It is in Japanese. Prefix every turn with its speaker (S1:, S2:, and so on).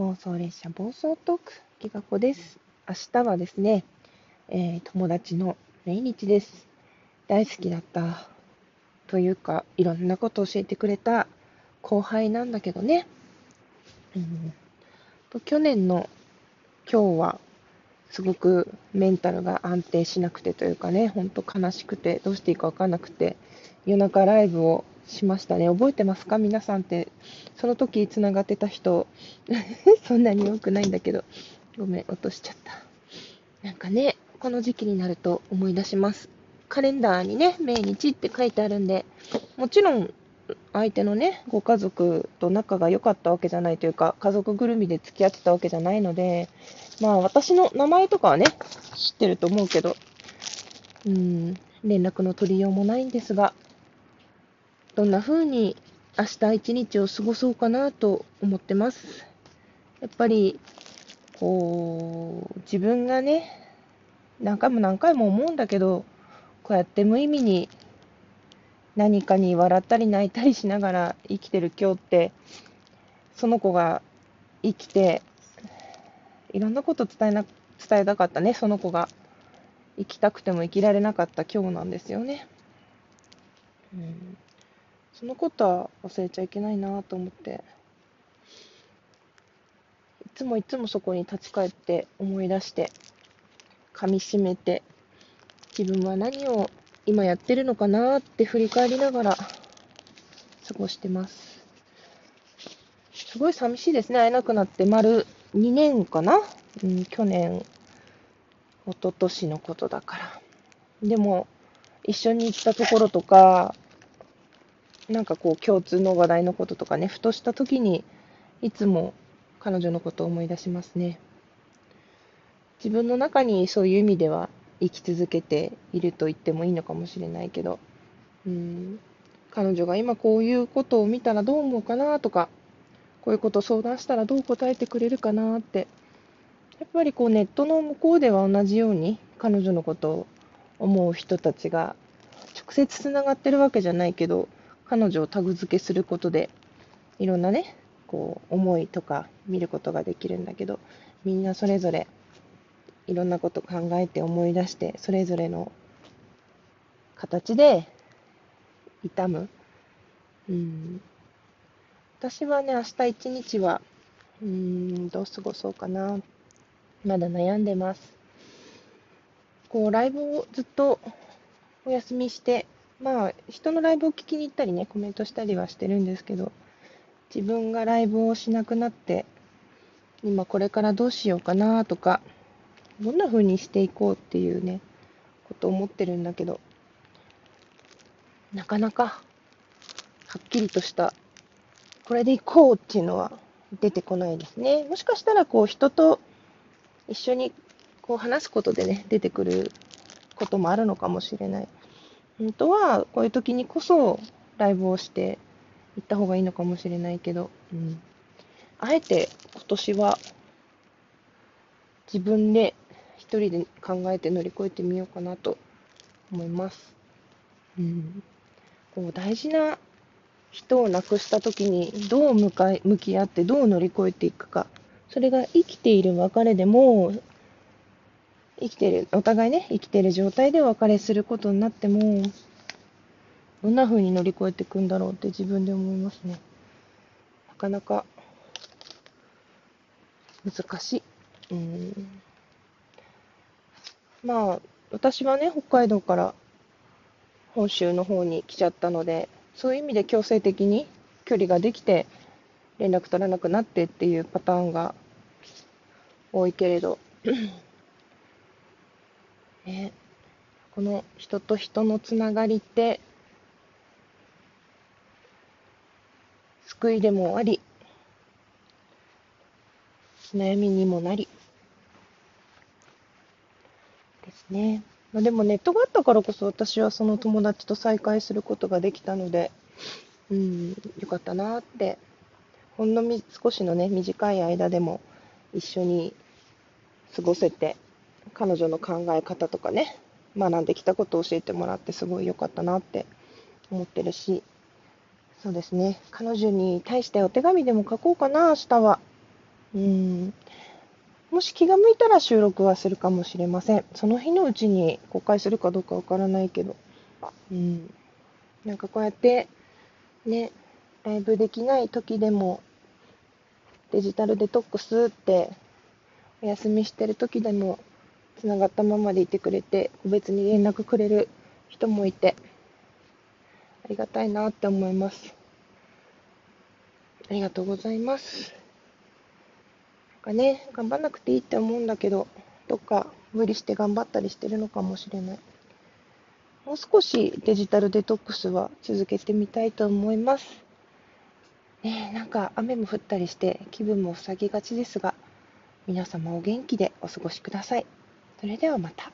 S1: 暴走列車暴走トーク、きがこです。明日はですね、えー、友達の命日です。大好きだった、というか、いろんなことを教えてくれた後輩なんだけどね。うん、と去年の今日は、すごくメンタルが安定しなくてというかね、ほんと悲しくて、どうしていいかわかんなくて、夜中ライブをしましたね。覚えてますか？皆さんって。その時つながってた人、そんなに多くないんだけど。ごめん、落としちゃった。なんかね、この時期になると思い出します。カレンダーにね、命日って書いてあるんで、もちろん、相手のね、ご家族と仲が良かったわけじゃないというか、家族ぐるみで付き合ってたわけじゃないので、まあ私の名前とかはね、知ってると思うけど、うん、連絡の取りようもないんですが、どんな風に明日一日を過ごそうかなと思ってます。やっぱり、こう、自分がね、何回も何回も思うんだけど、こうやって無意味に何かに笑ったり泣いたりしながら生きてる今日って、その子が生きて、いろんなこと伝えな、伝えたかったね、その子が。生きたくても生きられなかった今日なんですよね。うんそのことは忘れちゃいけないなと思って、いつもいつもそこに立ち返って思い出して、噛みしめて、自分は何を今やってるのかなって振り返りながら過ごしてます。すごい寂しいですね。会えなくなって丸2年かな、うん、去年、一昨年のことだから。でも、一緒に行ったところとか、なんかこう共通の話題のこととかね、ふとした時にいつも彼女のことを思い出しますね。自分の中にそういう意味では生き続けていると言ってもいいのかもしれないけど、うん、彼女が今こういうことを見たらどう思うかなとか、こういうことを相談したらどう答えてくれるかなって、やっぱりこうネットの向こうでは同じように彼女のことを思う人たちが直接つながってるわけじゃないけど、彼女をタグ付けすることで、いろんなね、こう、思いとか見ることができるんだけど、みんなそれぞれ、いろんなこと考えて思い出して、それぞれの形で痛む。うん。私はね、明日一日は、うん、どう過ごそうかな。まだ悩んでます。こう、ライブをずっとお休みして、まあ、人のライブを聞きに行ったりね、コメントしたりはしてるんですけど、自分がライブをしなくなって、今これからどうしようかなとか、どんな風にしていこうっていうね、こと思ってるんだけど、なかなか、はっきりとした、これでいこうっていうのは出てこないですね。もしかしたら、こう、人と一緒にこう話すことでね、出てくることもあるのかもしれない。本当はこういう時にこそライブをして行った方がいいのかもしれないけど、うん、あえて今年は自分で一人で考えて乗り越えてみようかなと思います。うん、こう大事な人を亡くした時にどう向かい向き合ってどう乗り越えていくか。それが生きている別れでも生きてる、お互いね、生きてる状態でお別れすることになっても、どんな風に乗り越えていくんだろうって自分で思いますね。なかなか難しい。うん。まあ、私はね、北海道から本州の方に来ちゃったので、そういう意味で強制的に距離ができて、連絡取らなくなってっていうパターンが多いけれど、ね、この人と人のつながりって救いでもあり悩みにもなりですね。まあ、でもネットがあったからこそ私はその友達と再会することができたので、うん、よかったなって、ほんのみ少しのね、短い間でも一緒に過ごせて、彼女の考え方とかね、学んできたことを教えてもらってすごい良かったなって思ってるし、そうですね、彼女に対してお手紙でも書こうかな、明日は。うん。もし気が向いたら収録はするかもしれません。その日のうちに公開するかどうかわからないけど。うん。なんかこうやって、ね、ライブできない時でも、デジタルデトックスって、お休みしてる時でも、つながったままでいてくれて、個別に連絡くれる人もいて、ありがたいなって思います。ありがとうございます。なんかね、頑張んなくていいって思うんだけど、どっか無理して頑張ったりしてるのかもしれない。もう少しデジタルデトックスは続けてみたいと思います。ねえ、なんか雨も降ったりして気分も塞ぎがちですが、皆様お元気でお過ごしください。それではまた。